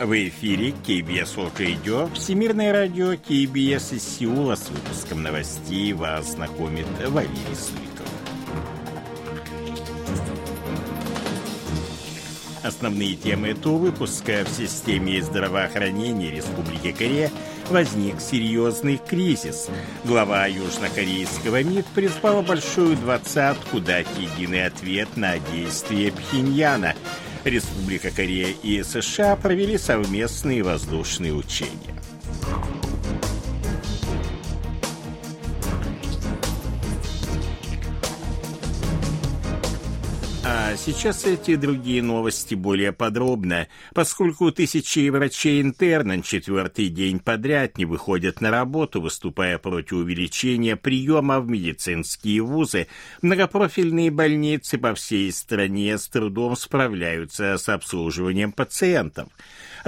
В эфире KBS World Radio, Всемирное радио KBS из Сеула с выпуском новостей вас знакомит Валерий Суриков. Основные темы этого выпуска в системе здравоохранения Республики Корея возник серьезный кризис. Глава южнокорейского МИД призвала большую двадцатку дать единый ответ на действия Пхеньяна – Республика Корея и США провели совместные воздушные учения. А сейчас эти другие новости более подробно, поскольку тысячи врачей-интернов четвертый день подряд не выходят на работу, выступая против увеличения приема в медицинские вузы, многопрофильные больницы по всей стране с трудом справляются с обслуживанием пациентов.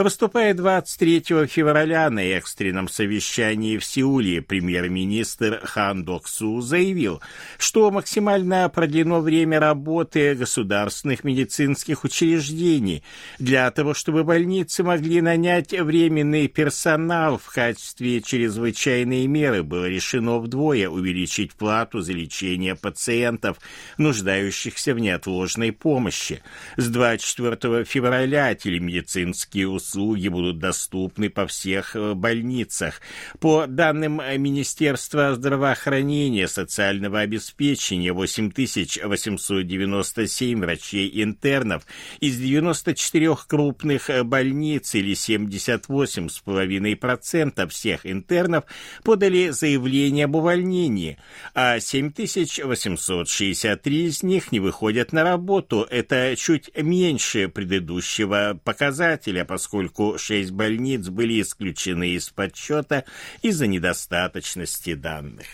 Выступая 23 февраля на экстренном совещании в Сеуле, премьер-министр Хан Док Су заявил, что максимально продлено время работы государственных медицинских учреждений для того, чтобы больницы могли нанять временный персонал в качестве чрезвычайной меры, было решено вдвое увеличить плату за лечение пациентов, нуждающихся в неотложной помощи. С 24 февраля телемедицинские услуги будут доступны по всех э, больницах. По данным Министерства здравоохранения, социального обеспечения, 8897 врачей-интернов из 94 крупных э, больниц или 78,5% всех интернов подали заявление об увольнении, а 7863 из них не выходят на работу. Это чуть меньше предыдущего показателя, поскольку поскольку шесть больниц были исключены из подсчета из-за недостаточности данных.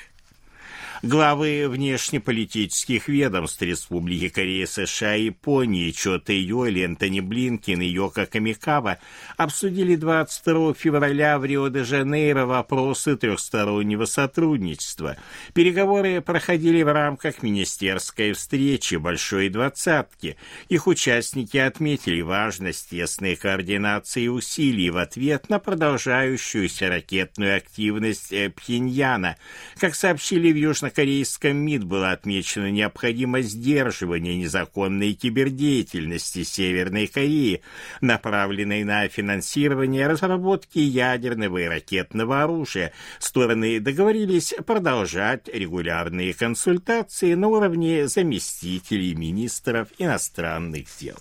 Главы внешнеполитических ведомств Республики Корея, США и Японии Чо Тэйоли, Энтони Блинкин и Йока Камикава обсудили 22 февраля в Рио-де-Жанейро вопросы трехстороннего сотрудничества. Переговоры проходили в рамках министерской встречи Большой Двадцатки. Их участники отметили важность тесной координации усилий в ответ на продолжающуюся ракетную активность Пхеньяна. Как сообщили в Южном южнокорейском МИД была отмечена необходимость сдерживания незаконной кибердеятельности Северной Кореи, направленной на финансирование разработки ядерного и ракетного оружия. Стороны договорились продолжать регулярные консультации на уровне заместителей министров иностранных дел.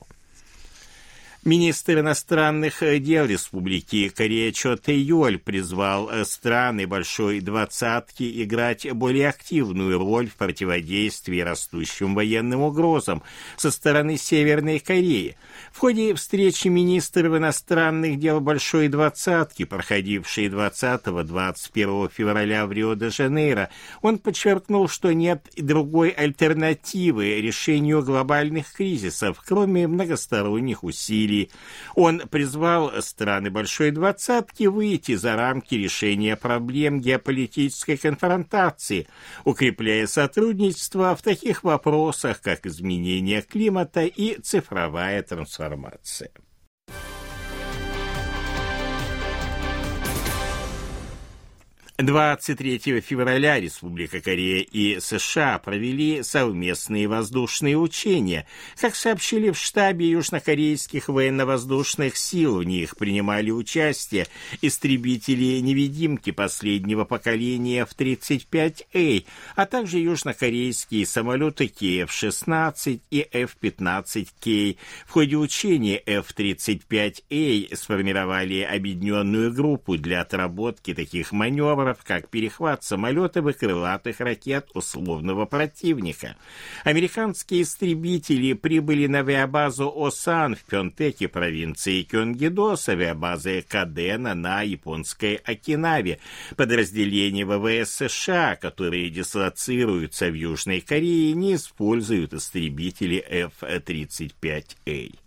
Министр иностранных дел Республики Корея Чо Тэйоль призвал страны Большой Двадцатки играть более активную роль в противодействии растущим военным угрозам со стороны Северной Кореи. В ходе встречи министров иностранных дел Большой Двадцатки, проходившей 20-21 февраля в Рио-де-Жанейро, он подчеркнул, что нет другой альтернативы решению глобальных кризисов, кроме многосторонних усилий Сирии. Он призвал страны Большой Двадцатки выйти за рамки решения проблем геополитической конфронтации, укрепляя сотрудничество в таких вопросах, как изменение климата и цифровая трансформация. 23 февраля Республика Корея и США провели совместные воздушные учения. Как сообщили в штабе южнокорейских военно-воздушных сил, в них принимали участие истребители-невидимки последнего поколения F-35A, а также южнокорейские самолеты Киев-16 и F-15K. В ходе учения F-35A сформировали объединенную группу для отработки таких маневров, маневров, как перехват самолетов и крылатых ракет условного противника. Американские истребители прибыли на авиабазу Осан в Пёнтеке провинции Кёнгидо с авиабазы Кадена на японской Окинаве. Подразделения ВВС США, которые дислоцируются в Южной Корее, не используют истребители F-35A.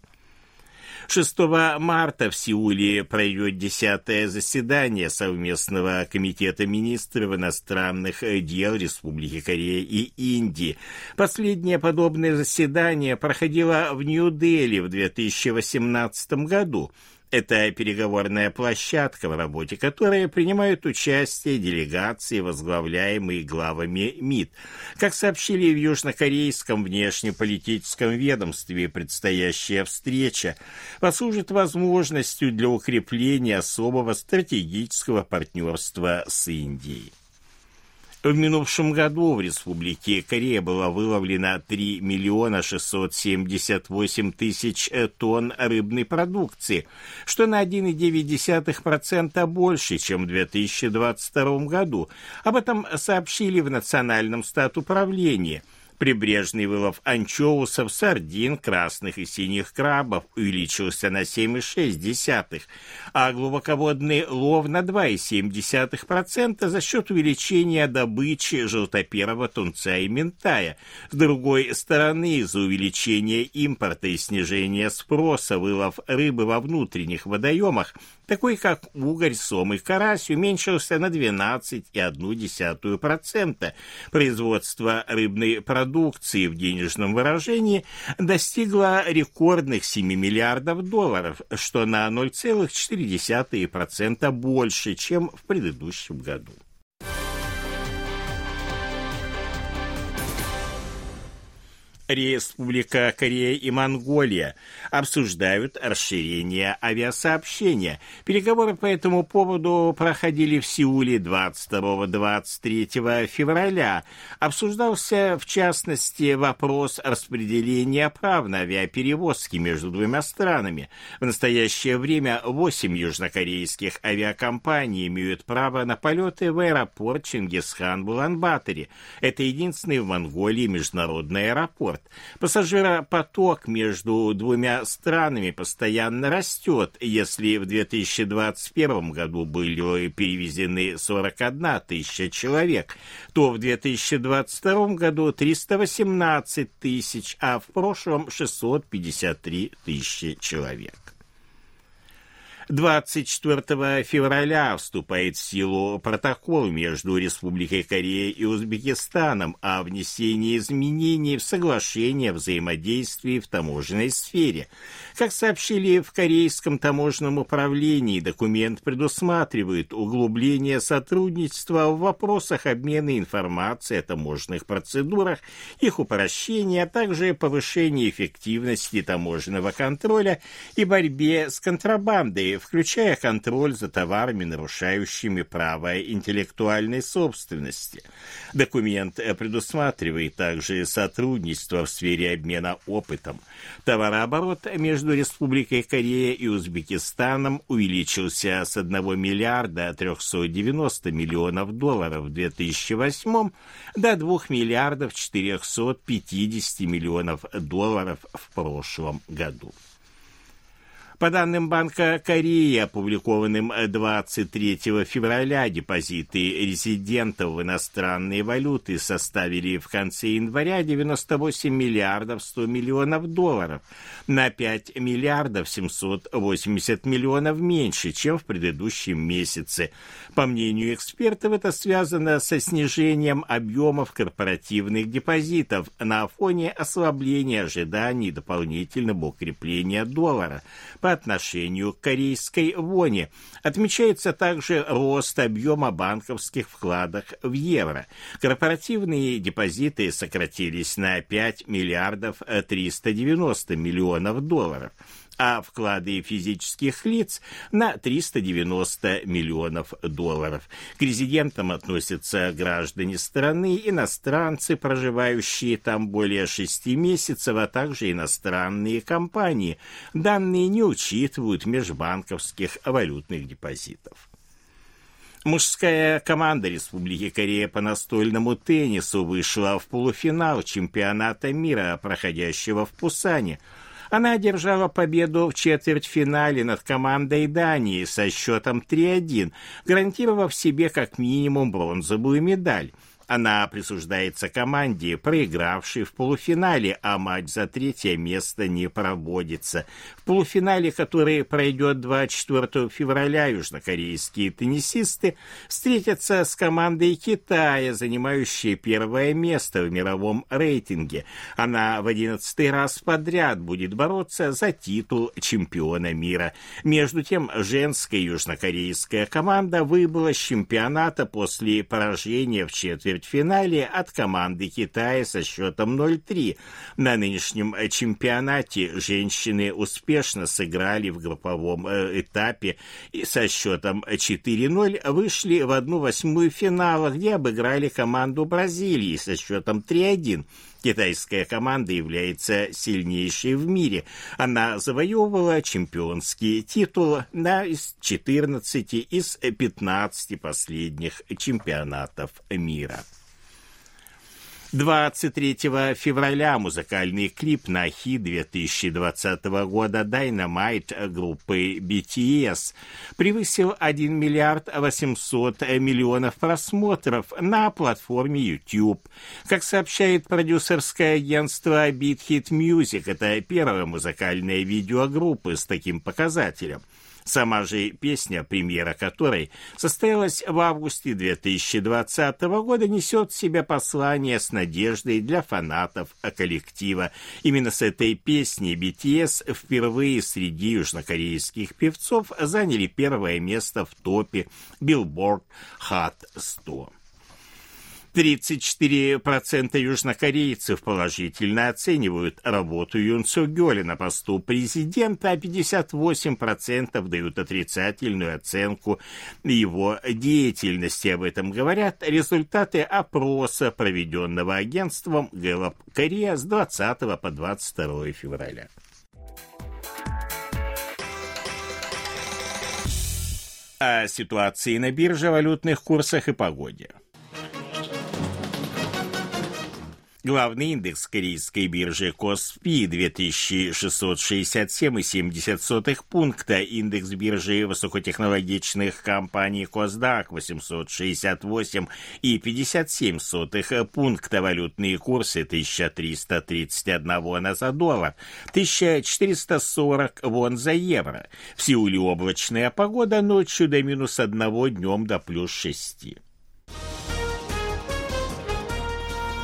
6 марта в Сеуле пройдет десятое заседание совместного комитета министров иностранных дел Республики Корея и Индии. Последнее подобное заседание проходило в Нью-Дели в 2018 году. Это переговорная площадка, в работе которой принимают участие делегации, возглавляемые главами МИД. Как сообщили в южнокорейском внешнеполитическом ведомстве, предстоящая встреча послужит возможностью для укрепления особого стратегического партнерства с Индией. В минувшем году в Республике Корея было выловлено 3 миллиона 678 тысяч тонн рыбной продукции, что на 1,9% больше, чем в 2022 году. Об этом сообщили в Национальном статуправлении – Прибрежный вылов анчоусов, сардин, красных и синих крабов увеличился на 7,6%, а глубоководный лов на 2,7% за счет увеличения добычи желтоперого тунца и ментая. С другой стороны, из-за увеличения импорта и снижения спроса вылов рыбы во внутренних водоемах такой как угорь, сом и карась, уменьшился на 12,1%. Производство рыбной продукции в денежном выражении достигло рекордных 7 миллиардов долларов, что на 0,4% больше, чем в предыдущем году. Республика Корея и Монголия обсуждают расширение авиасообщения. Переговоры по этому поводу проходили в Сеуле 22-23 февраля. Обсуждался, в частности, вопрос распределения прав на авиаперевозки между двумя странами. В настоящее время 8 южнокорейских авиакомпаний имеют право на полеты в аэропорт Чингисхан-Буланбаторе. Это единственный в Монголии международный аэропорт транспорт. Пассажиропоток между двумя странами постоянно растет. Если в 2021 году были перевезены 41 тысяча человек, то в 2022 году 318 тысяч, а в прошлом 653 тысячи человек. 24 февраля вступает в силу протокол между Республикой Корея и Узбекистаном о внесении изменений в соглашение о взаимодействии в таможенной сфере. Как сообщили в Корейском таможенном управлении, документ предусматривает углубление сотрудничества в вопросах обмена информацией о таможенных процедурах, их упрощения, а также повышение эффективности таможенного контроля и борьбе с контрабандой включая контроль за товарами, нарушающими право интеллектуальной собственности. Документ предусматривает также сотрудничество в сфере обмена опытом. Товарооборот между Республикой Корея и Узбекистаном увеличился с 1 миллиарда 390 миллионов долларов в 2008 до 2 миллиардов 450 миллионов долларов в прошлом году. По данным Банка Кореи, опубликованным 23 февраля, депозиты резидентов в иностранные валюты составили в конце января 98 миллиардов 100 миллионов долларов, на 5 миллиардов 780 миллионов меньше, чем в предыдущем месяце. По мнению экспертов, это связано со снижением объемов корпоративных депозитов на фоне ослабления ожиданий дополнительного укрепления доллара – по отношению к корейской воне. Отмечается также рост объема банковских вкладов в евро. Корпоративные депозиты сократились на 5 миллиардов 390 миллионов долларов а вклады физических лиц на 390 миллионов долларов. К резидентам относятся граждане страны, иностранцы, проживающие там более шести месяцев, а также иностранные компании. Данные не учитывают межбанковских валютных депозитов. Мужская команда Республики Корея по настольному теннису вышла в полуфинал чемпионата мира, проходящего в Пусане – она одержала победу в четвертьфинале над командой Дании со счетом 3-1, гарантировав себе как минимум бронзовую медаль. Она присуждается команде, проигравшей в полуфинале, а матч за третье место не проводится. В полуфинале, который пройдет 24 февраля, южнокорейские теннисисты встретятся с командой Китая, занимающей первое место в мировом рейтинге. Она в одиннадцатый раз подряд будет бороться за титул чемпиона мира. Между тем, женская южнокорейская команда выбыла с чемпионата после поражения в четвертьфинале от команды Китая со счетом 0-3. На нынешнем чемпионате женщины успешно сыграли в групповом э, этапе и со счетом 4-0 вышли в одну восьмую финала, где обыграли команду Бразилии со счетом 3-1. Китайская команда является сильнейшей в мире. Она завоевывала чемпионские титулы на 14 из 15 последних чемпионатов мира. 23 февраля музыкальный клип на хит 2020 года Dynamite группы BTS превысил 1 миллиард 800 миллионов просмотров на платформе YouTube. Как сообщает продюсерское агентство Beat Hit Music, это первая музыкальная видео группы с таким показателем – Сама же песня, премьера которой состоялась в августе 2020 года, несет в себе послание с надеждой для фанатов коллектива. Именно с этой песней BTS впервые среди южнокорейских певцов заняли первое место в топе Billboard Hot 100. 34% южнокорейцев положительно оценивают работу Юн Цугёля на посту президента, а 58% дают отрицательную оценку его деятельности. Об этом говорят результаты опроса, проведенного агентством Гэллоп Корея с 20 по 22 февраля. О ситуации на бирже, валютных курсах и погоде. Главный индекс корейской биржи Коспи 2667,70 пункта, индекс биржи высокотехнологичных компаний Косдак 868,57 пункта, валютные курсы 1331 на за доллар, 1440 вон за евро. В Сеуле облачная погода ночью до минус 1, днем до плюс 6.